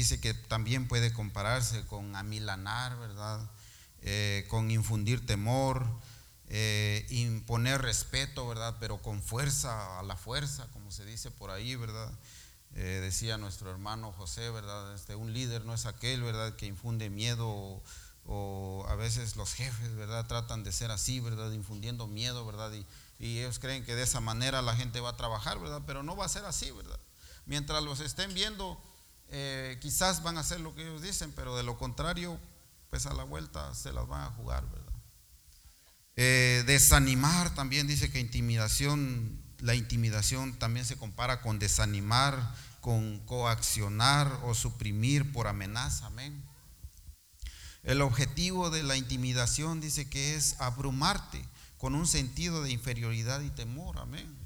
dice que también puede compararse con amilanar, ¿verdad? Eh, con infundir temor, eh, imponer respeto, ¿verdad? Pero con fuerza, a la fuerza, como se dice por ahí, ¿verdad? Eh, decía nuestro hermano José, ¿verdad? Este, un líder no es aquel, ¿verdad? Que infunde miedo o, a veces los jefes, ¿verdad? Tratan de ser así, ¿verdad? Infundiendo miedo, ¿verdad? Y, y ellos creen que de esa manera la gente va a trabajar, ¿verdad? Pero no va a ser así, ¿verdad? Mientras los estén viendo, eh, quizás van a hacer lo que ellos dicen, pero de lo contrario, pues a la vuelta se las van a jugar, ¿verdad? Eh, desanimar también dice que intimidación, la intimidación también se compara con desanimar, con coaccionar o suprimir por amenaza, amén. El objetivo de la intimidación dice que es abrumarte con un sentido de inferioridad y temor, amén.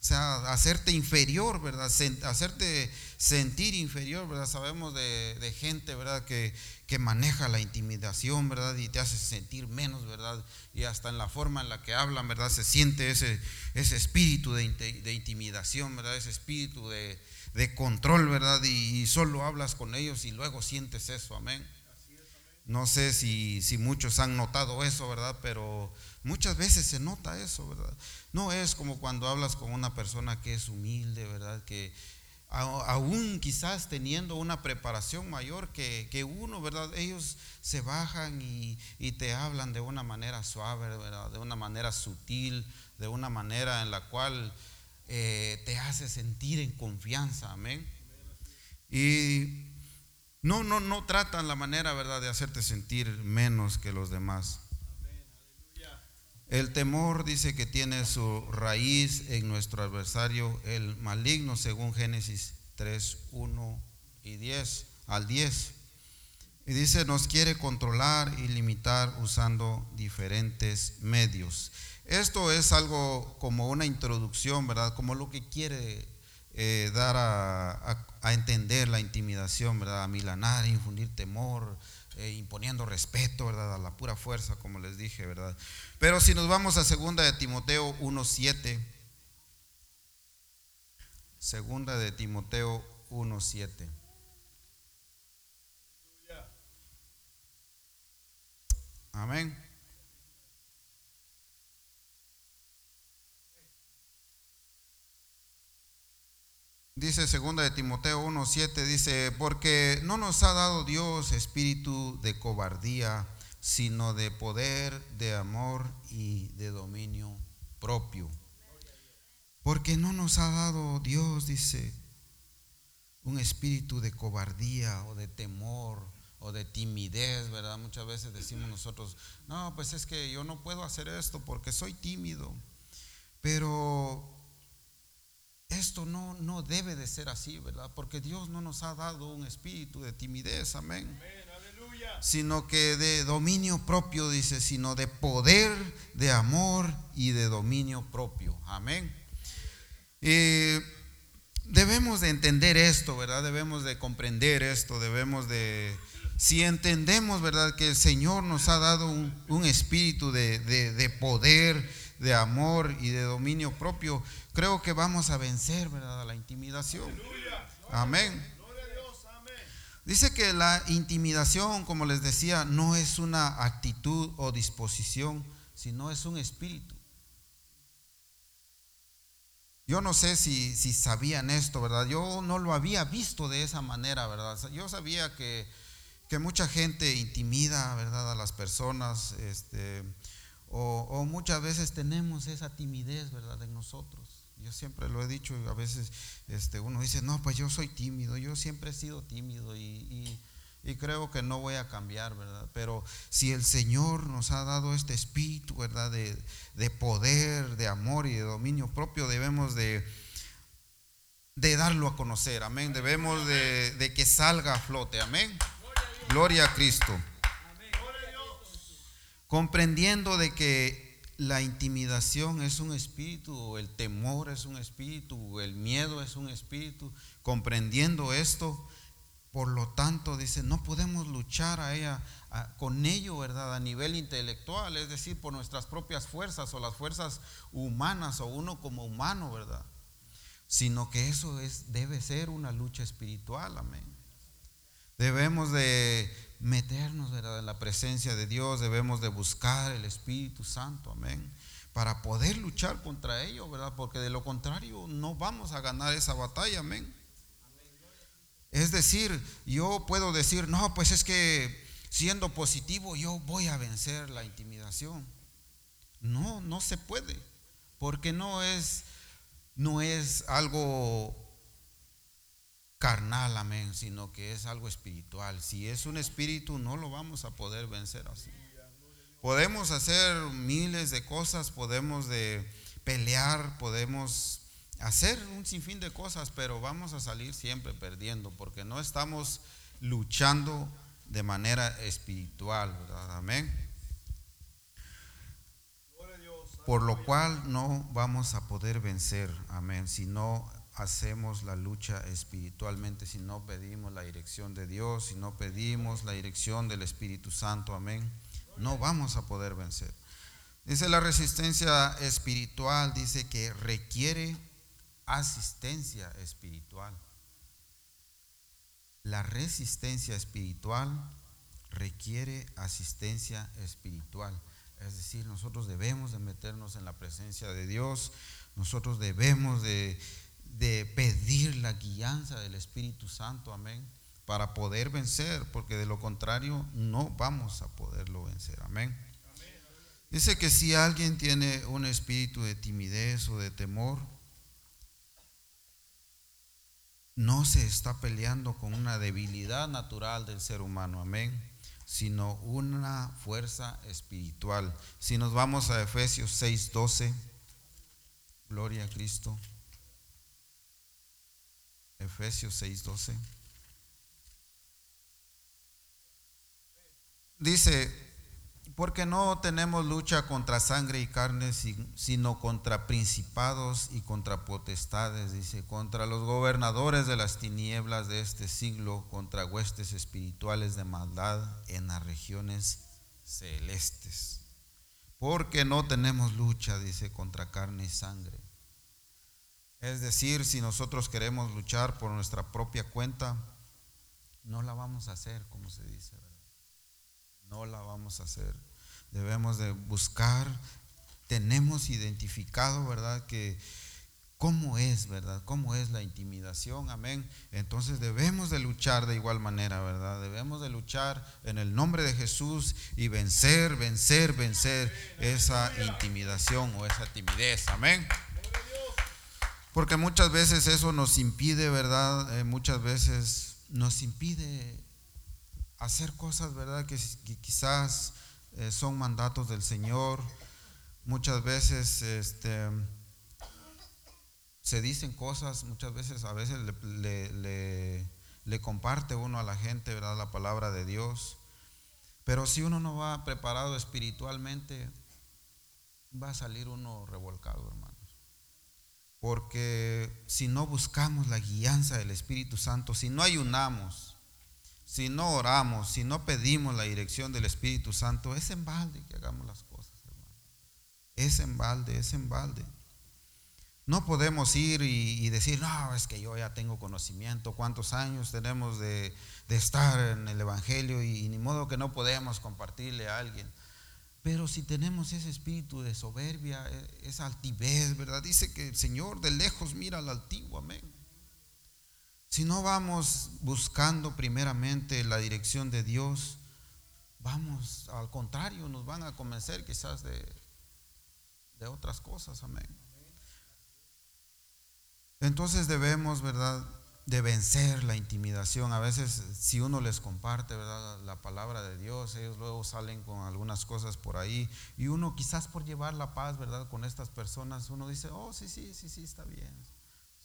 O sea, hacerte inferior, ¿verdad? Hacerte sentir inferior, ¿verdad? Sabemos de, gente, ¿verdad? Que, que, maneja la intimidación, ¿verdad? Y te hace sentir menos, ¿verdad? Y hasta en la forma en la que hablan, ¿verdad? Se siente ese, ese espíritu de, de intimidación, ¿verdad? Ese espíritu de, de control, ¿verdad? Y, y, solo hablas con ellos y luego sientes eso, amén. No sé si, si muchos han notado eso, ¿verdad? Pero muchas veces se nota eso, ¿verdad? No es como cuando hablas con una persona que es humilde, ¿verdad? Que aún quizás teniendo una preparación mayor que, que uno, ¿verdad? Ellos se bajan y, y, te hablan de una manera suave, ¿verdad? De una manera sutil, de una manera en la cual eh, te hace sentir en confianza, amén. Y no, no, no tratan la manera, ¿verdad?, de hacerte sentir menos que los demás. El temor dice que tiene su raíz en nuestro adversario, el maligno, según Génesis 3, 1 y 10 al 10. Y dice, nos quiere controlar y limitar usando diferentes medios. Esto es algo como una introducción, ¿verdad? Como lo que quiere eh, dar a, entender la intimidación, ¿verdad? A milanar, infundir temor, eh, imponiendo respeto, ¿verdad? A la pura fuerza, como les dije, ¿verdad? Pero si nos vamos a segunda de Timoteo 1.7, segunda de Timoteo 1.7. Amén. Dice segunda de Timoteo 1:7 dice, "Porque no nos ha dado Dios espíritu de cobardía, sino de poder, de amor y de dominio propio." Porque no nos ha dado Dios, dice, un espíritu de cobardía o de temor o de timidez, ¿verdad? Muchas veces decimos nosotros, no, pues es que yo no puedo hacer esto porque soy tímido. Pero esto no, no debe de ser así, ¿verdad? Porque Dios no nos ha dado un espíritu de timidez, amén. Sino que de dominio propio, dice, sino de poder, de amor y de dominio propio, amén. debemos de entender esto, ¿verdad? Debemos de comprender esto, debemos de... Si entendemos, ¿verdad? Que el Señor nos ha dado un, espíritu de, de poder, de amor y de dominio propio, creo que vamos a vencer, ¿verdad? La intimidación. Amén. Dice que la intimidación, como les decía, no es una actitud o disposición, sino es un espíritu. Yo no sé si, si, sabían esto, ¿verdad? Yo no lo había visto de esa manera, ¿verdad? Yo sabía que, que mucha gente intimida, ¿verdad? A las personas, este, o, muchas veces tenemos esa timidez, ¿verdad? En nosotros. Yo siempre lo he dicho y a veces este, uno dice, no, pues yo soy tímido, yo siempre he sido tímido y, creo que no voy a cambiar, ¿verdad? Pero si el Señor nos ha dado este espíritu, ¿verdad? De, poder, de amor y de dominio propio, debemos de, de darlo a conocer, amén. Debemos de, de que salga a flote, amén. Gloria a Cristo comprendiendo de que la intimidación es un espíritu, el temor es un espíritu, el miedo es un espíritu, comprendiendo esto, por lo tanto, dice, no podemos luchar a ella, con ello, ¿verdad? A nivel intelectual, es decir, por nuestras propias fuerzas o las fuerzas humanas o uno como humano, ¿verdad? Sino que eso es, debe ser una lucha espiritual, amén. Debemos de meternos en la presencia de Dios, debemos de buscar el Espíritu Santo, amén, para poder luchar contra ello, ¿verdad? Porque de lo contrario no vamos a ganar esa batalla, amén. Es decir, yo puedo decir, no, pues es que siendo positivo yo voy a vencer la intimidación. No, no se puede, porque no es, no es algo carnal, amén, sino que es algo espiritual. Si es un espíritu, no lo vamos a poder vencer así. Podemos hacer miles de cosas, podemos de pelear, podemos hacer un sinfín de cosas, pero vamos a salir siempre perdiendo porque no estamos luchando de manera espiritual. Amén. Por lo cual no vamos a poder vencer, amén, si no hacemos la lucha espiritualmente, si no pedimos la dirección de Dios, si no pedimos la dirección del Espíritu Santo, amén, no vamos a poder vencer. Dice la resistencia espiritual, dice que requiere asistencia espiritual. La resistencia espiritual requiere asistencia espiritual. Es decir, nosotros debemos de meternos en la presencia de Dios, nosotros debemos de de pedir la guianza del Espíritu Santo, amén, para poder vencer, porque de lo contrario no vamos a poderlo vencer, amén. Dice que si alguien tiene un espíritu de timidez o de temor, no se está peleando con una debilidad natural del ser humano, amén, sino una fuerza espiritual. Si nos vamos a Efesios 6:12, gloria a Cristo. Efesios 6:12. Dice, porque no tenemos lucha contra sangre y carne, sino contra principados y contra potestades, dice, contra los gobernadores de las tinieblas de este siglo, contra huestes espirituales de maldad en las regiones celestes. Porque no tenemos lucha, dice, contra carne y sangre es decir, si nosotros queremos luchar por nuestra propia cuenta, no la vamos a hacer, como se dice, No la vamos a hacer. Debemos de buscar, tenemos identificado, ¿verdad? Que cómo es, ¿verdad? ¿Cómo es la intimidación? Amén. Entonces debemos de luchar de igual manera, ¿verdad? Debemos de luchar en el nombre de Jesús y vencer, vencer, vencer esa intimidación o esa timidez. Amén. Porque muchas veces eso nos impide, ¿verdad? Eh, muchas veces nos impide hacer cosas, ¿verdad? Que, quizás eh, son mandatos del Señor. Muchas veces este, se dicen cosas, muchas veces a veces le, le comparte uno a la gente, ¿verdad? La palabra de Dios. Pero si uno no va preparado espiritualmente, va a salir uno revolcado, hermano. Porque si no buscamos la guianza del Espíritu Santo, si no ayunamos, si no oramos, si no pedimos la dirección del Espíritu Santo, es en balde que hagamos las cosas, hermano. Es en balde, es en balde. No podemos ir y, decir, no, es que yo ya tengo conocimiento, cuántos años tenemos de, estar en el Evangelio y ni modo que no podemos compartirle a alguien. Pero si tenemos ese espíritu de soberbia, e, esa altivez, ¿verdad? Dice que el Señor de lejos mira al altivo, amén. Si no vamos buscando primeramente la dirección de Dios, vamos, al contrario, nos van a convencer quizás de, de otras cosas, amén. Entonces debemos, ¿verdad? De vencer la intimidación. A veces si uno les comparte ¿verdad? la palabra de Dios, ellos luego salen con algunas cosas por ahí y uno quizás por llevar la paz ¿verdad? con estas personas, uno dice, oh sí, sí, sí, sí, está bien.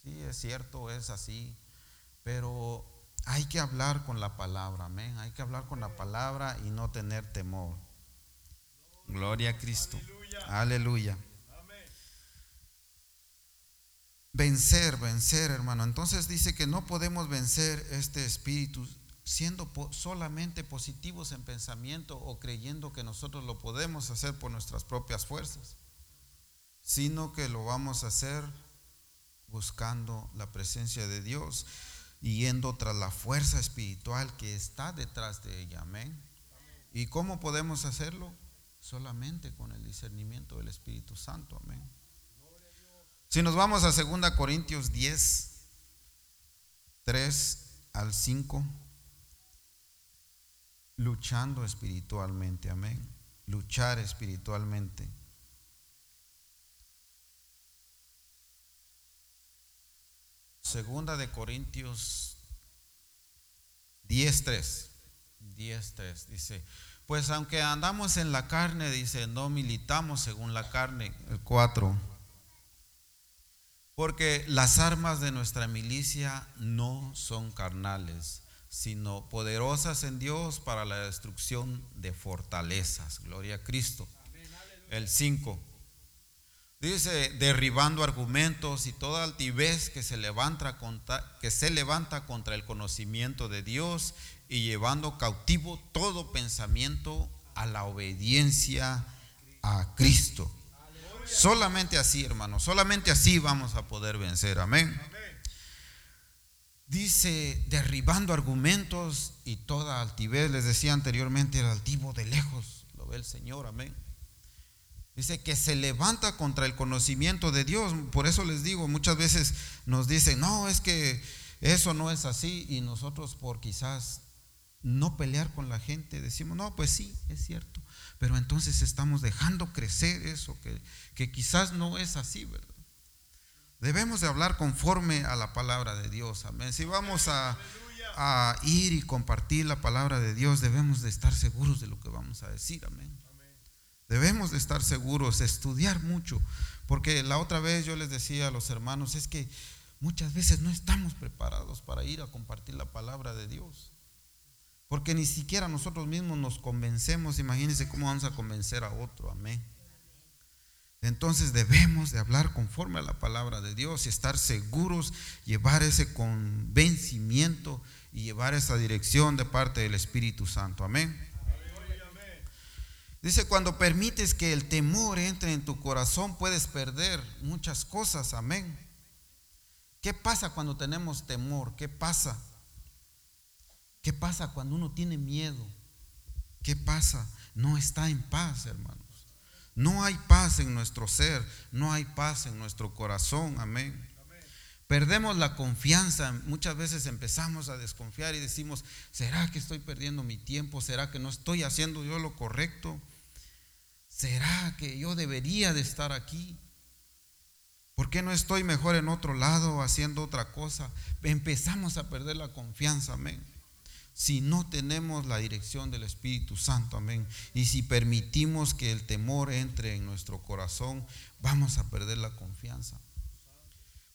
Sí, es cierto, es así. Pero hay que hablar con la palabra, amén. Hay que hablar con la palabra y no tener temor. Gloria a Cristo. Aleluya. Vencer, vencer, hermano. Entonces dice que no podemos vencer este espíritu siendo solamente positivos en pensamiento o creyendo que nosotros lo podemos hacer por nuestras propias fuerzas, sino que lo vamos a hacer buscando la presencia de Dios. yendo tras la fuerza espiritual que está detrás de ella. Amén. ¿Y cómo podemos hacerlo? Solamente con el discernimiento del Espíritu Santo. Amén. Si nos vamos a 2 Corintios 10, 3 al 5, luchando espiritualmente. Amén. Luchar espiritualmente. Segunda de Corintios 10.3. 10.3 dice, pues aunque andamos en la carne, dice, no militamos según la carne. El 4. Porque las armas de nuestra milicia no son carnales, sino poderosas en Dios para la destrucción de fortalezas. Gloria a Cristo. El 5 Dice, derribando argumentos y toda altivez que se, levanta contra, que se levanta contra el conocimiento de Dios y llevando cautivo todo pensamiento a la obediencia a Cristo. Solamente así, hermano, solamente así vamos a poder vencer. Amén. Dice, derribando argumentos y toda altivez, les decía anteriormente, el altivo de lejos, lo ve el Señor, amén. Dice que se levanta contra el conocimiento de Dios. Por eso les digo, muchas veces nos dicen, no, es que eso no es así. Y nosotros por quizás no pelear con la gente decimos, no, pues sí, es cierto. Pero entonces estamos dejando crecer eso, que, quizás no es así, ¿verdad? Debemos de hablar conforme a la palabra de Dios. Amén. Si vamos a, a ir y compartir la palabra de Dios, debemos de estar seguros de lo que vamos a decir. Amén. Debemos de estar seguros, estudiar mucho, porque la otra vez yo les decía a los hermanos, es que muchas veces no estamos preparados para ir a compartir la palabra de Dios. Porque ni siquiera nosotros mismos nos convencemos, imagínense cómo vamos a convencer a otro, amén. Entonces debemos de hablar conforme a la palabra de Dios y estar seguros, llevar ese convencimiento y llevar esa dirección de parte del Espíritu Santo, amén. Dice, cuando permites que el temor entre en tu corazón, puedes perder muchas cosas. Amén. ¿Qué pasa cuando tenemos temor? ¿Qué pasa? ¿Qué pasa cuando uno tiene miedo? ¿Qué pasa? No está en paz, hermanos. No hay paz en nuestro ser, no hay paz en nuestro corazón. Amén. Perdemos la confianza. Muchas veces empezamos a desconfiar y decimos, ¿será que estoy perdiendo mi tiempo? ¿Será que no estoy haciendo yo lo correcto? ¿será que yo debería de estar aquí? ¿Por qué no estoy mejor en otro lado haciendo otra cosa? Empezamos a perder la confianza, amén. Si no tenemos la dirección del Espíritu Santo, amén. Y si permitimos que el temor entre en nuestro corazón, vamos a perder la confianza.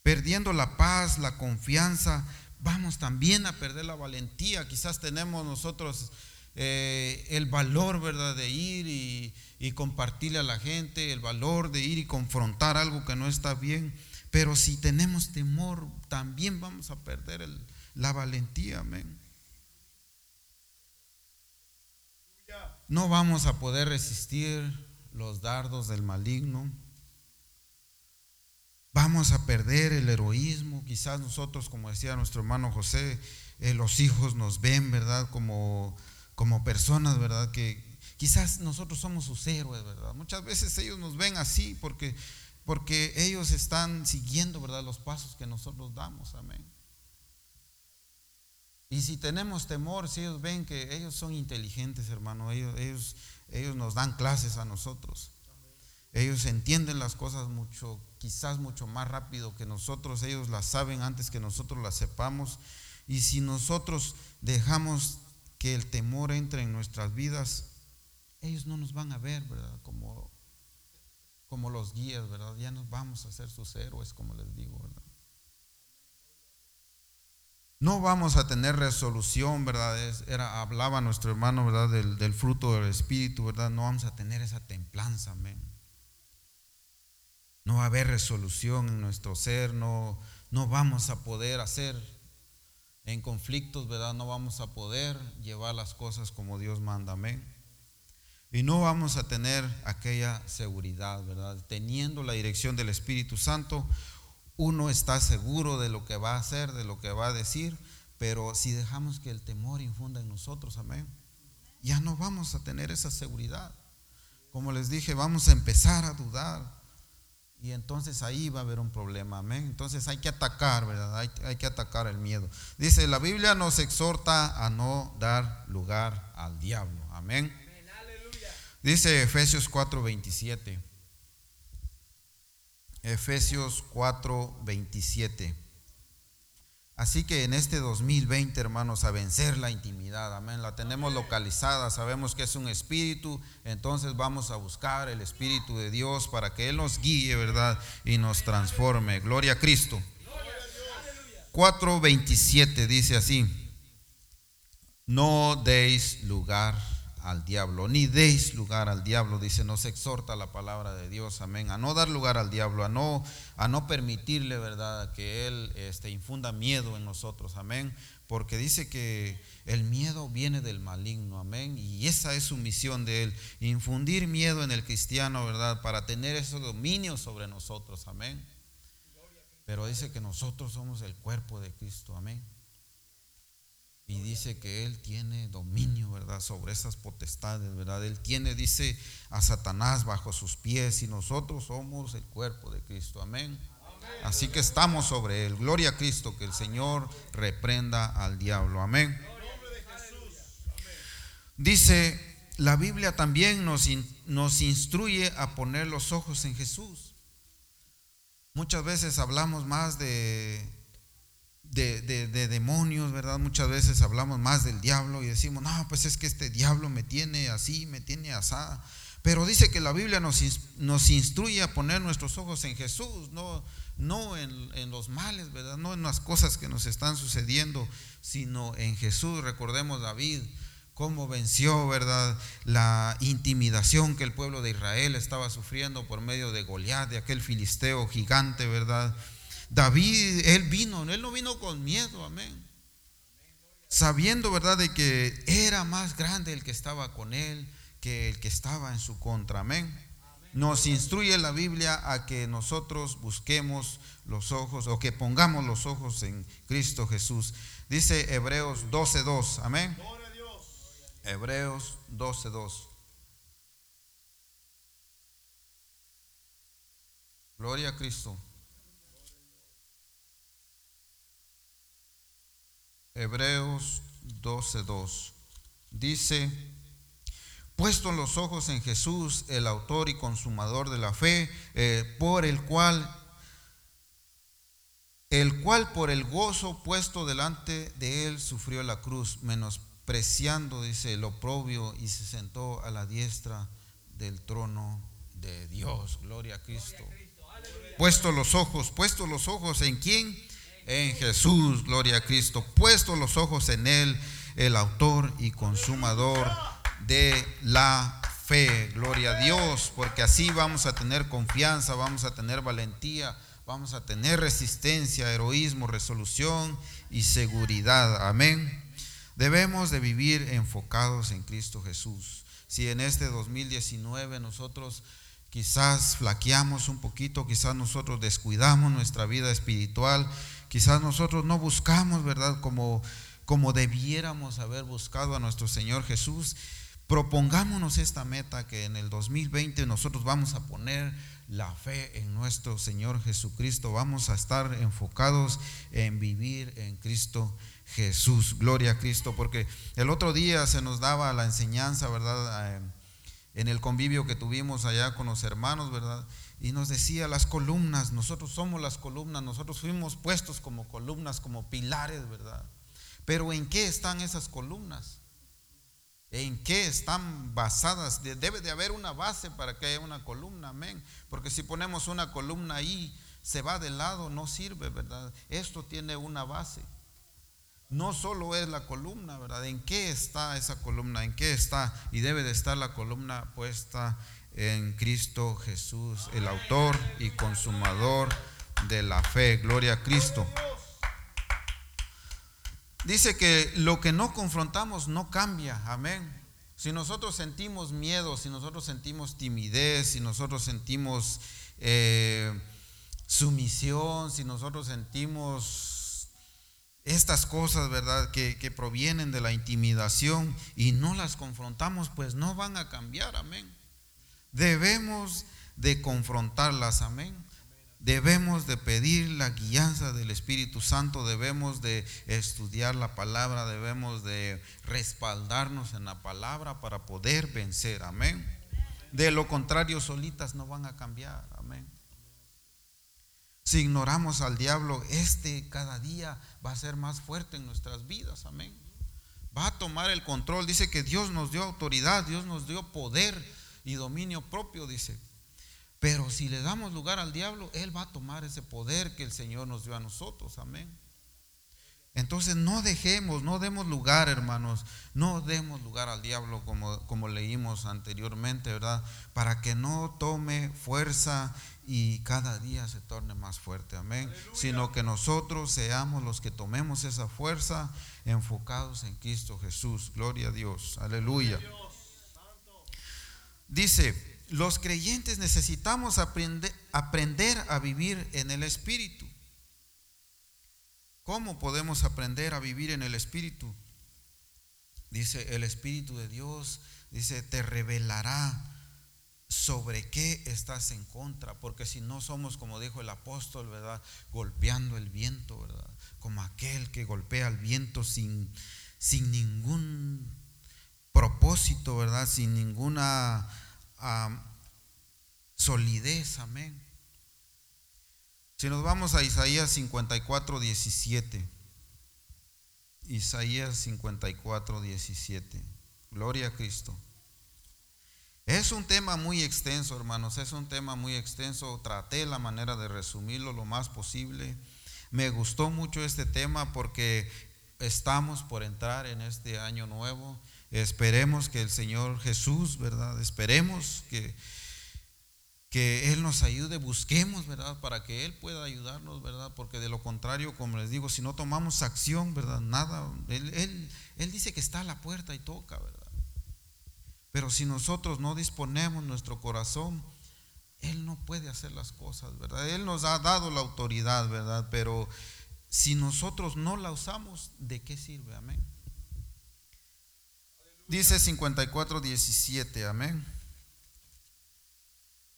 Perdiendo la paz, la confianza, vamos también a perder la valentía. Quizás tenemos nosotros eh, el valor, ¿verdad?, de ir y, y compartirle a la gente, el valor de ir y confrontar algo que no está bien. Pero si tenemos temor, también vamos a perder la valentía, amén. No vamos a poder resistir los dardos del maligno. Vamos a perder el heroísmo. Quizás nosotros, como decía nuestro hermano José, eh, los hijos nos ven, ¿verdad? Como como personas, ¿verdad? Que quizás nosotros somos sus héroes, ¿verdad? Muchas veces ellos nos ven así porque, porque ellos están siguiendo, ¿verdad? Los pasos que nosotros damos, amén. Y si tenemos temor, si ellos ven que ellos son inteligentes, hermano, ellos, ellos, ellos nos dan clases a nosotros. Ellos entienden las cosas mucho, quizás mucho más rápido que nosotros. Ellos las saben antes que nosotros las sepamos. Y si nosotros dejamos que el temor entre en nuestras vidas, ellos no nos van a ver, ¿verdad? Como, como los guías, ¿verdad? Ya nos vamos a ser sus héroes, como les digo, ¿verdad? No vamos a tener resolución, ¿verdad? Era, hablaba nuestro hermano, ¿verdad? Del, del, fruto del Espíritu, ¿verdad? No vamos a tener esa templanza, amén. No va a haber resolución en nuestro ser, no, no vamos a poder hacer en conflictos, ¿verdad? No vamos a poder llevar las cosas como Dios manda, amén. Y no vamos a tener aquella seguridad, ¿verdad? Teniendo la dirección del Espíritu Santo, uno está seguro de lo que va a hacer, de lo que va a decir, Pero si dejamos que el temor infunda en nosotros, amén, ya no vamos a tener esa seguridad. Como les dije, vamos a empezar a dudar. Y entonces ahí va a haber un problema, amén. Entonces hay que atacar, ¿verdad? Hay, hay, que atacar el miedo. Dice, la Biblia nos exhorta a no dar lugar al diablo, amén. Dice Efesios 4:27. Efesios 4:27. Así que en este 2020, hermanos, a vencer la intimidad, amén, la tenemos localizada, sabemos que es un espíritu, entonces vamos a buscar el espíritu de Dios para que Él nos guíe, ¿verdad? Y nos transforme. Gloria a Cristo. 4.27 dice así, no deis lugar al diablo, ni deis lugar al diablo, dice, nos exhorta la palabra de Dios, amén, a no dar lugar al diablo, a no, a no permitirle, ¿verdad?, que Él este, infunda miedo en nosotros, amén, porque dice que el miedo viene del maligno, amén, y esa es su misión de Él, infundir miedo en el cristiano, ¿verdad?, para tener ese dominio sobre nosotros, amén. Pero dice que nosotros somos el cuerpo de Cristo, amén. Y dice que Él tiene dominio, ¿verdad? Sobre esas potestades, ¿verdad? Él tiene, dice, a Satanás bajo sus pies y nosotros somos el cuerpo de Cristo. Amén. Así que estamos sobre Él. Gloria a Cristo, que el Señor reprenda al diablo. Amén. Dice, la Biblia también nos, nos instruye a poner los ojos en Jesús. Muchas veces hablamos más de de, demonios, ¿verdad? Muchas veces hablamos más del diablo y decimos, no, pues es que este diablo me tiene así, me tiene asá. Pero dice que la Biblia nos, nos instruye a poner nuestros ojos en Jesús, no, no en, en, los males, ¿verdad? No en las cosas que nos están sucediendo, sino en Jesús. Recordemos David, cómo venció, ¿verdad? La intimidación que el pueblo de Israel estaba sufriendo por medio de Goliat, de aquel filisteo gigante, ¿verdad? David, él vino, él no vino con miedo, amén. Sabiendo, ¿verdad?, de que era más grande el que estaba con él que el que estaba en su contra, amén. Nos instruye la Biblia a que nosotros busquemos los ojos o que pongamos los ojos en Cristo Jesús. Dice Hebreos 12:2, amén. Hebreos 12:2. Gloria a Cristo. Hebreos 12:2. Dice, puesto los ojos en Jesús, el autor y consumador de la fe, eh, por el cual el cual por el gozo puesto delante de él sufrió la cruz, menospreciando, dice, el oprobio y se sentó a la diestra del trono de Dios. Gloria a Cristo. Puesto los ojos, puesto los ojos en quién? En Jesús, gloria a Cristo, puesto los ojos en Él, el autor y consumador de la fe, gloria a Dios, porque así vamos a tener confianza, vamos a tener valentía, vamos a tener resistencia, heroísmo, resolución y seguridad. Amén. Debemos de vivir enfocados en Cristo Jesús. Si en este 2019 nosotros quizás flaqueamos un poquito, quizás nosotros descuidamos nuestra vida espiritual, Quizás nosotros no buscamos, ¿verdad? Como, como debiéramos haber buscado a nuestro Señor Jesús. Propongámonos esta meta que en el 2020 nosotros vamos a poner la fe en nuestro Señor Jesucristo. Vamos a estar enfocados en vivir en Cristo Jesús. Gloria a Cristo. Porque el otro día se nos daba la enseñanza, ¿verdad? Eh, en el convivio que tuvimos allá con los hermanos, ¿verdad? Y nos decía las columnas, nosotros somos las columnas, nosotros fuimos puestos como columnas, como pilares, ¿verdad? Pero ¿en qué están esas columnas? ¿En qué están basadas? Debe de haber una base para que haya una columna, amén. Porque si ponemos una columna ahí, se va de lado, no sirve, ¿verdad? Esto tiene una base. No solo es la columna, ¿verdad? ¿En qué está esa columna? ¿En qué está? Y debe de estar la columna puesta en Cristo Jesús, el autor y consumador de la fe. Gloria a Cristo. Dice que lo que no confrontamos no cambia. Amén. Si nosotros sentimos miedo, si nosotros sentimos timidez, si nosotros sentimos eh, sumisión, si nosotros sentimos estas cosas, ¿verdad? Que, que, provienen de la intimidación y no las confrontamos, pues no van a cambiar, amén. Debemos de confrontarlas, amén. Debemos de pedir la guianza del Espíritu Santo, debemos de estudiar la palabra, debemos de respaldarnos en la palabra para poder vencer, amén. De lo contrario, solitas no van a cambiar, amén. Si ignoramos al diablo, este cada día va a ser más fuerte en nuestras vidas, amén. Va a tomar el control. Dice que Dios nos dio autoridad, Dios nos dio poder y dominio propio, dice. Pero si le damos lugar al diablo, Él va a tomar ese poder que el Señor nos dio a nosotros, amén. Entonces no dejemos, no demos lugar, hermanos, no demos lugar al diablo como, como leímos anteriormente, ¿verdad? Para que no tome fuerza y cada día se torne más fuerte, amén. Sino que nosotros seamos los que tomemos esa fuerza enfocados en Cristo Jesús. Gloria a Dios, aleluya. Dice, los creyentes necesitamos aprender, a vivir en el Espíritu. ¿Cómo podemos aprender a vivir en el Espíritu? Dice, el Espíritu de Dios, dice, te revelará sobre qué estás en contra, porque si no somos, como dijo el apóstol, ¿verdad? Golpeando el viento, ¿verdad? Como aquel que golpea el viento sin, sin ningún propósito, ¿verdad? Sin ninguna solidez, amén. Si nos vamos a Isaías 54, 17. Isaías 54, 17. Gloria a Cristo. Es un tema muy extenso, hermanos, es un tema muy extenso. Traté la manera de resumirlo lo más posible. Me gustó mucho este tema porque estamos por entrar en este año nuevo. Esperemos que el Señor Jesús, ¿verdad? Esperemos que que Él nos ayude, busquemos, ¿verdad? Para que Él pueda ayudarnos, ¿verdad? Porque de lo contrario, como les digo, si no tomamos acción, ¿verdad? Nada, Él, él, dice que está a la puerta y toca, ¿verdad? Pero si nosotros no disponemos nuestro corazón, Él no puede hacer las cosas, ¿verdad? Él nos ha dado la autoridad, ¿verdad? Pero si nosotros no la usamos, ¿de qué sirve? Amén. Dice 54, 17, amén.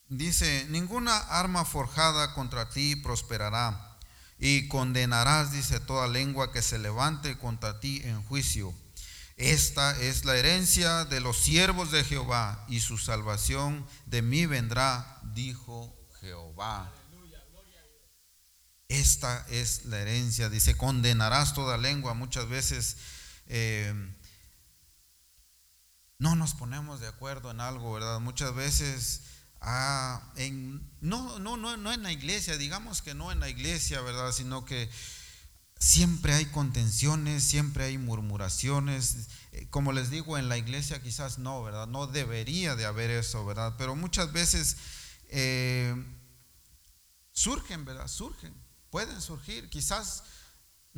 Dice, ninguna arma forjada contra ti prosperará y condenarás, dice, toda lengua que se levante contra ti en juicio. Esta es la herencia de los siervos de Jehová y su salvación de mí vendrá, dijo Jehová. Esta es la herencia, dice, condenarás toda lengua. Muchas veces eh, no nos ponemos de acuerdo en algo, ¿verdad? Muchas veces Ah, en, no, no, no, no en la iglesia, digamos que no en la iglesia, ¿verdad? Sino que siempre hay contenciones, siempre hay murmuraciones. Eh, como les digo, en la iglesia quizás no, ¿verdad? No debería de haber eso, ¿verdad? Pero muchas veces eh, surgen, ¿verdad? Surgen, pueden surgir. Quizás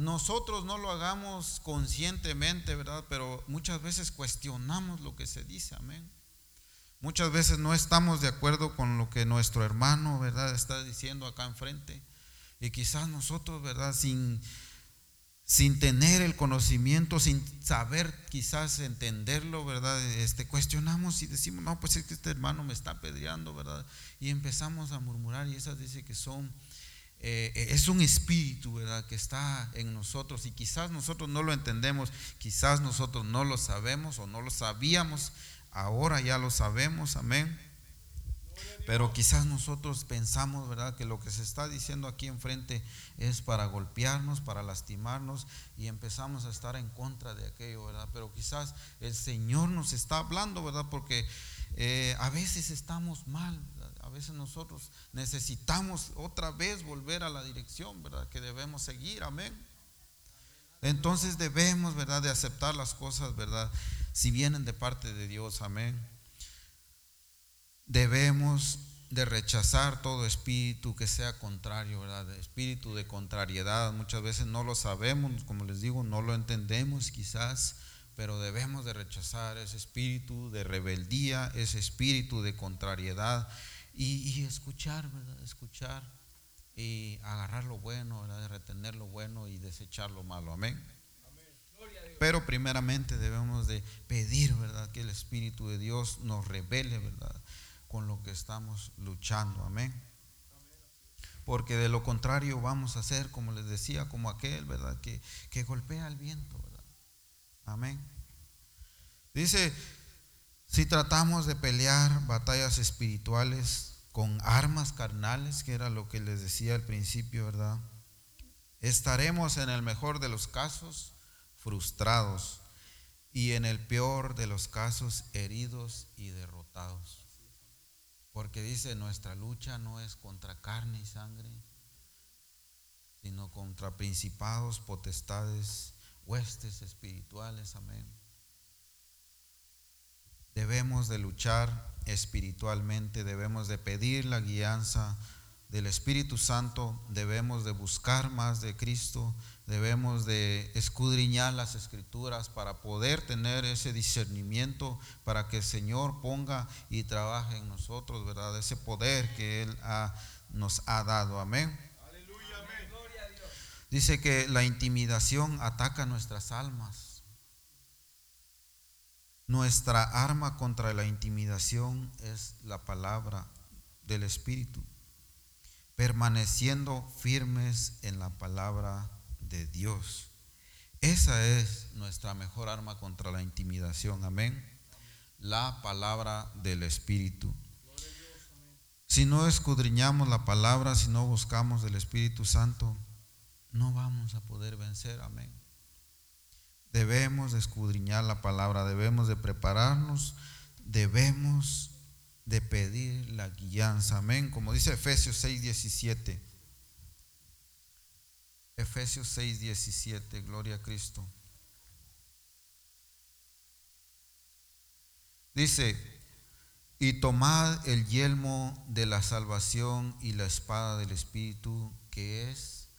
nosotros no lo hagamos conscientemente, ¿verdad? Pero muchas veces cuestionamos lo que se dice, amén. Muchas veces no estamos de acuerdo con lo que nuestro hermano, ¿verdad?, está diciendo acá enfrente. Y quizás nosotros, ¿verdad?, sin, sin tener el conocimiento, sin saber quizás entenderlo, ¿verdad? Este, cuestionamos y decimos, no, pues es que este hermano me está apedreando, ¿verdad? Y empezamos a murmurar y esas dice que son, eh, es un espíritu, ¿verdad? Que está en nosotros y quizás nosotros no lo entendemos, quizás nosotros no lo sabemos o no lo sabíamos, Ahora ya lo sabemos, amén. Pero quizás nosotros pensamos, ¿verdad?, que lo que se está diciendo aquí enfrente es para golpearnos, para lastimarnos y empezamos a estar en contra de aquello, ¿verdad? Pero quizás el Señor nos está hablando, ¿verdad? Porque eh, a veces estamos mal, veces nosotros necesitamos otra vez volver a la dirección, ¿verdad? Que debemos seguir, amén. Entonces debemos, ¿verdad?, de aceptar las cosas, ¿verdad? Si vienen de parte de Dios, amén. Debemos de rechazar todo espíritu que sea contrario, ¿verdad? Espíritu de contrariedad. Muchas veces no lo sabemos, como les digo, no lo entendemos quizás, pero debemos de rechazar ese espíritu de rebeldía, ese espíritu de contrariedad y, escuchar, ¿verdad? Escuchar y agarrar lo bueno, retener lo bueno y desechar lo malo. Amén. Pero primeramente debemos de pedir, ¿verdad? Que el Espíritu de Dios nos revele, ¿verdad? Con lo que estamos luchando. Amén. Porque de lo contrario vamos a ser, como les decía, como aquel, ¿verdad? Que, que golpea el viento, ¿verdad? Amén. Dice, si tratamos de pelear batallas espirituales con armas carnales, que era lo que les decía al principio, ¿verdad? Estaremos en el mejor de los casos frustrados y en el peor de los casos heridos y derrotados. Porque dice, nuestra lucha no es contra carne y sangre, sino contra principados, potestades, huestes espirituales. Amén. Debemos de luchar espiritualmente, debemos de pedir la guianza del Espíritu Santo, debemos de buscar más de Cristo, debemos de escudriñar las escrituras para poder tener ese discernimiento, para que el Señor ponga y trabaje en nosotros, ¿verdad? Ese poder que Él nos ha dado. Amén. Aleluya, amén. Dice que la intimidación ataca nuestras almas. Nuestra arma contra la intimidación es la palabra del Espíritu, permaneciendo firmes en la palabra de Dios. Esa es nuestra mejor arma contra la intimidación. Amén. La palabra del Espíritu. Si no escudriñamos la palabra, si no buscamos del Espíritu Santo, no vamos a poder vencer. Amén. Debemos de escudriñar la palabra, debemos de prepararnos, debemos de pedir la guianza. Amén. Como dice Efesios 6, 17. Efesios 6, 17, gloria a Cristo. Dice, y tomad el yelmo de la salvación y la espada del Espíritu, que es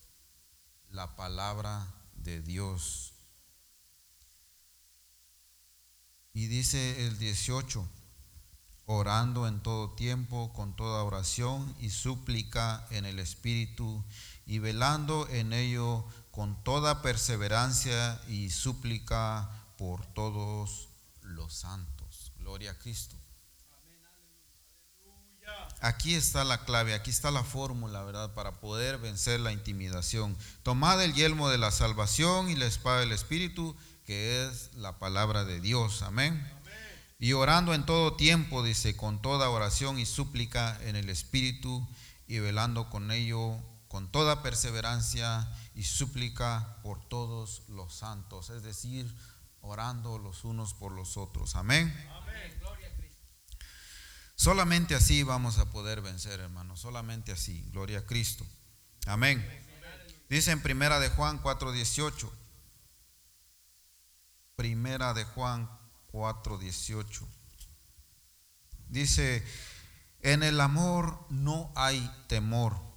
la palabra de Dios. Y dice el 18, orando en todo tiempo, con toda oración y súplica en el Espíritu, y velando en ello con toda perseverancia y súplica por todos los santos. Gloria a Cristo. Aquí está la clave, aquí está la fórmula, ¿verdad? Para poder vencer la intimidación. Tomad el yelmo de la salvación y la espada del Espíritu, que es la palabra de Dios. Amén. Y orando en todo tiempo, dice, con toda oración y súplica en el Espíritu, y velando con ello con toda perseverancia y súplica por todos los santos, es decir, orando los unos por los otros. Amén. Amén. Gloria a Cristo. Solamente así vamos a poder vencer, hermanos, solamente así. Gloria a Cristo. Amén. Dice en Primera de Juan 4:18. Primera de Juan 4:18. Dice, en el amor no hay temor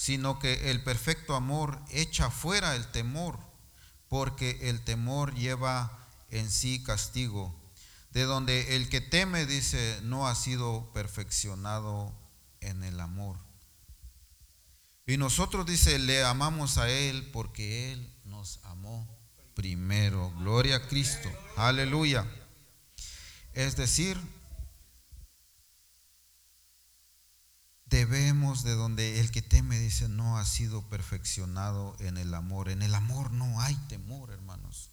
sino que el perfecto amor echa fuera el temor, porque el temor lleva en sí castigo, de donde el que teme, dice, no ha sido perfeccionado en el amor. Y nosotros, dice, le amamos a Él porque Él nos amó primero. Gloria a Cristo. Aleluya. Es decir, debemos de donde el que teme dice no ha sido perfeccionado en el amor. En el amor no hay temor, hermanos.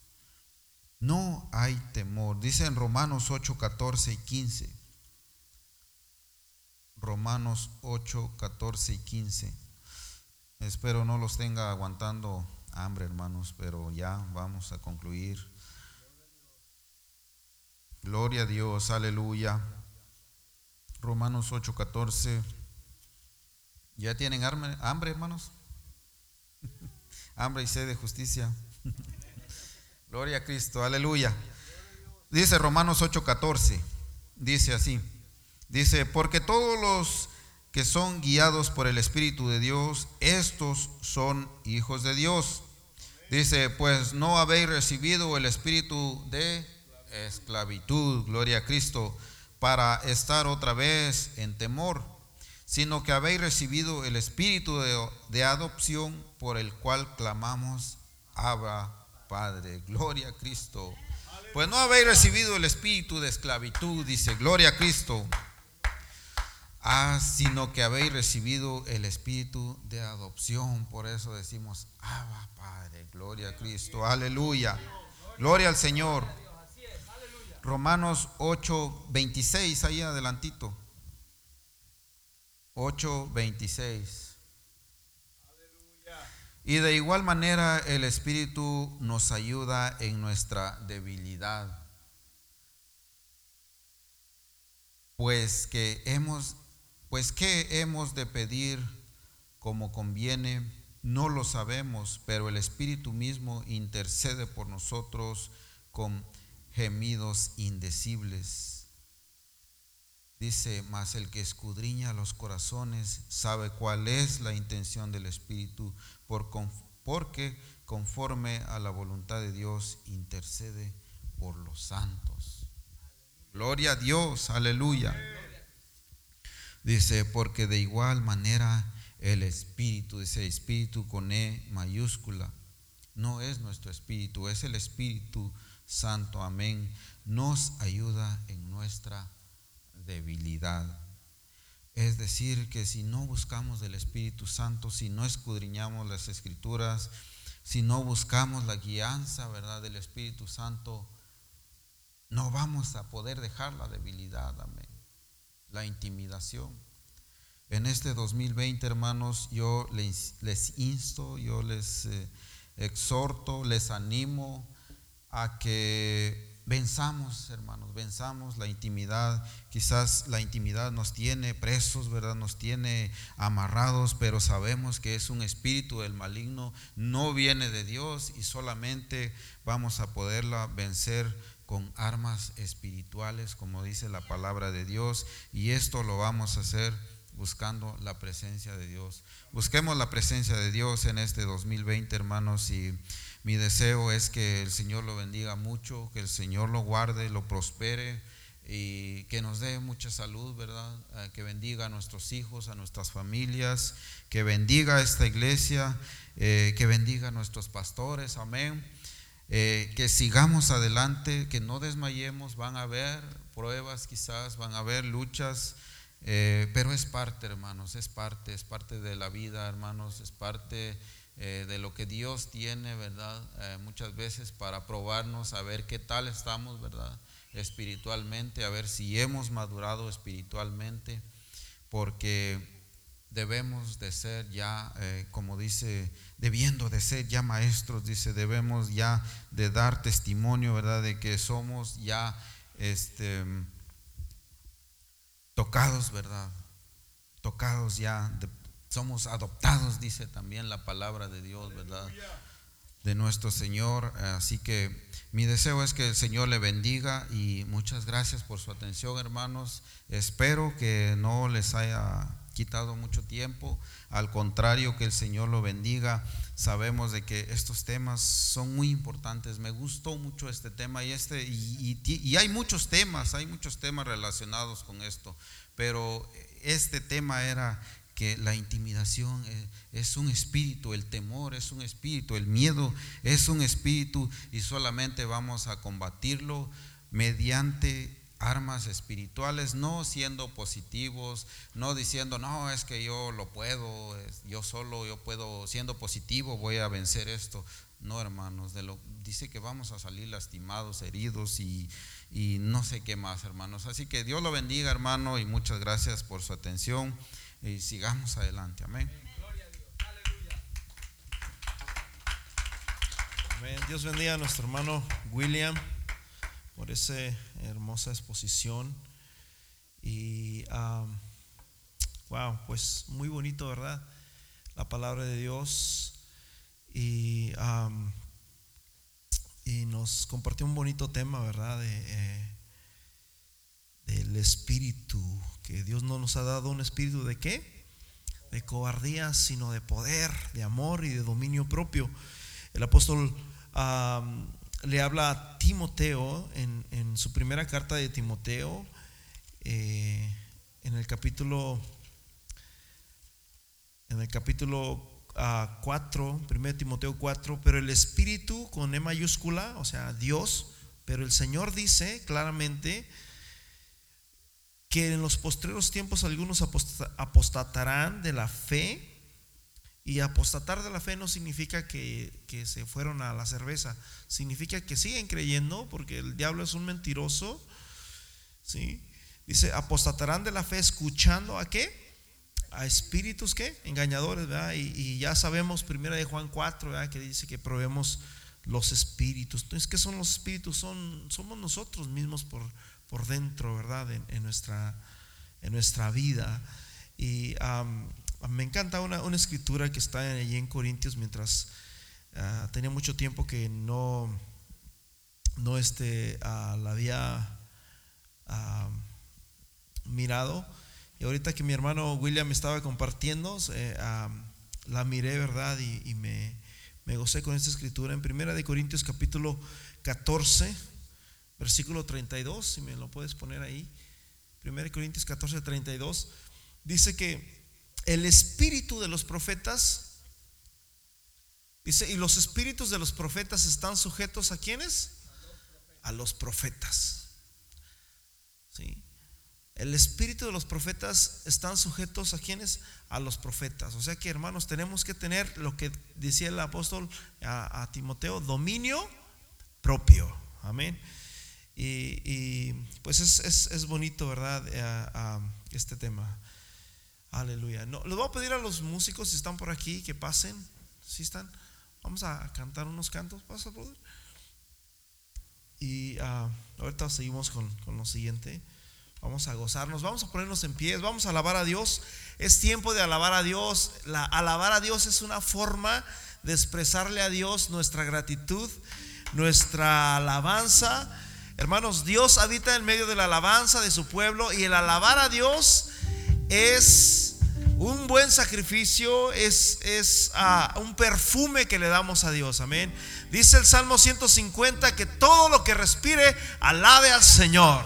No hay temor. Dice en Romanos 8, 14 y 15. Romanos 8, 14 y 15. Espero no los tenga aguantando hambre, hermanos, pero ya vamos a concluir. Gloria a Dios, aleluya. Romanos 8, 14. ¿Ya tienen hambre, hermanos? hambre y sed de justicia. Gloria a Cristo, aleluya. Dice Romanos 8:14, dice así, dice, porque todos los que son guiados por el Espíritu de Dios, estos son hijos de Dios. Dice, pues no habéis recibido el espíritu de esclavitud, gloria a Cristo, para estar otra vez en temor sino que habéis recibido el espíritu de, adopción por el cual clamamos, Abba, Padre, gloria a Cristo. Pues no habéis recibido el espíritu de esclavitud, dice, gloria a Cristo. Ah, sino que habéis recibido el espíritu de adopción. Por eso decimos, Abba, Padre, gloria a Cristo, aleluya. Gloria al Señor. Romanos 8, 26, ahí adelantito. 8:26. Y de igual manera el Espíritu nos ayuda en nuestra debilidad. Pues que hemos, pues que hemos de pedir como conviene, no lo sabemos, pero el Espíritu mismo intercede por nosotros con gemidos indecibles. Dice, mas el que escudriña los corazones sabe cuál es la intención del Espíritu, porque conforme a la voluntad de Dios intercede por los santos. Gloria a Dios, aleluya. Dice, porque de igual manera el Espíritu, dice Espíritu con E mayúscula, no es nuestro Espíritu, es el Espíritu Santo, amén, nos ayuda en nuestra debilidad. Es decir, que si no buscamos del Espíritu Santo, si no escudriñamos las escrituras, si no buscamos la guianza, ¿verdad?, del Espíritu Santo, no vamos a poder dejar la debilidad, amén. La intimidación. En este 2020, hermanos, yo les, insto, yo les eh, exhorto, les animo a que Venzamos, hermanos, venzamos la intimidad. Quizás la intimidad nos tiene presos, ¿verdad? Nos tiene amarrados, pero sabemos que es un espíritu del maligno, no viene de Dios y solamente vamos a poderla vencer con armas espirituales, como dice la palabra de Dios, y esto lo vamos a hacer buscando la presencia de Dios. Busquemos la presencia de Dios en este 2020, hermanos, y mi deseo es que el Señor lo bendiga mucho, que el Señor lo guarde, lo prospere y que nos dé mucha salud, ¿verdad? Eh, que bendiga a nuestros hijos, a nuestras familias, que bendiga a esta iglesia, eh, que bendiga a nuestros pastores, amén. Eh, que sigamos adelante, que no desmayemos, van a haber pruebas quizás, van a haber luchas, pero es parte, hermanos, es parte, es parte de la vida, hermanos, es parte eh, de lo que Dios tiene, ¿verdad? Eh, muchas veces para probarnos, a ver qué tal estamos, ¿verdad? Espiritualmente, a ver si hemos madurado espiritualmente, porque debemos de ser ya, eh, como dice, debiendo de ser ya maestros, dice, debemos ya de dar testimonio, ¿verdad? De que somos ya, este, tocados, ¿verdad? Tocados ya somos adoptados, dice también la palabra de Dios, ¿verdad? De nuestro Señor. Así que mi deseo es que el Señor le bendiga y muchas gracias por su atención, hermanos. Espero que no les haya quitado mucho tiempo. Al contrario, que el Señor lo bendiga. Sabemos de que estos temas son muy importantes. Me gustó mucho este tema y este y, y hay muchos temas, hay muchos temas relacionados con esto. Pero este tema era que la intimidación es un espíritu, el temor es un espíritu, el miedo es un espíritu y solamente vamos a combatirlo mediante armas espirituales, no siendo positivos, no diciendo, no, es que yo lo puedo, yo solo, yo puedo, siendo positivo voy a vencer esto. No, hermanos, dice que vamos a salir lastimados, heridos y, y no sé qué más, hermanos. Así que Dios lo bendiga, hermano, y muchas gracias por su atención y sigamos adelante. Amén. Amén. Dios bendiga a nuestro hermano William por esa hermosa exposición. Y, wow, pues muy bonito, ¿verdad? La palabra de Dios. Y, y nos compartió un bonito tema, ¿verdad? De, eh, del espíritu que Dios no nos ha dado un espíritu de qué? De cobardía, sino de poder, de amor y de dominio propio. El apóstol le habla a Timoteo en, su primera carta de Timoteo, eh, en el capítulo en el capítulo 4, 1 Timoteo 4, pero el Espíritu con E mayúscula, o sea, Dios, pero el Señor dice claramente que en los postreros tiempos algunos apostatarán de la fe. Y apostatar de la fe no significa que, se fueron a la cerveza, significa que siguen creyendo, porque el diablo es un mentiroso. ¿sí? Dice, apostatarán de la fe escuchando a qué? a espíritus que engañadores, ¿verdad? Y, ya sabemos, primera de Juan 4, ¿verdad? Que dice que probemos los espíritus. Entonces, ¿qué son los espíritus? Son, somos nosotros mismos por, por dentro, ¿verdad? En, nuestra, en nuestra vida. Y me encanta una, escritura que está allí en Corintios mientras ah, tenía mucho tiempo que no, no este, ah, la había ah, mirado y ahorita que mi hermano William estaba compartiendo, eh, la miré, ¿verdad? Y, me, gocé con esta escritura en Primera de Corintios capítulo 14, versículo 32, si me lo puedes poner ahí. Primera de Corintios 14, 32. Dice que el espíritu de los profetas, dice, y los espíritus de los profetas están sujetos a quiénes? A los profetas. ¿Sí? El espíritu de los profetas están sujetos a quienes? A los profetas. O sea que hermanos, tenemos que tener lo que decía el apóstol a, Timoteo, dominio propio. Amén. Y, pues es, bonito, ¿verdad? Eh, este tema. Aleluya. No, les voy a pedir a los músicos, si están por aquí, que pasen. Si están, vamos a cantar unos cantos. ¿Pasa, brother? Y ah, ahorita seguimos con, con lo siguiente. Vamos a gozarnos, vamos a ponernos en pie, vamos a alabar a Dios. Es tiempo de alabar a Dios. La, alabar a Dios es una forma de expresarle a Dios nuestra gratitud, nuestra alabanza. Hermanos, Dios habita en medio de la alabanza de su pueblo y el alabar a Dios es un buen sacrificio, es, es ah, un perfume que le damos a Dios. Amén. Dice el Salmo 150 que todo lo que respire, alabe al Señor.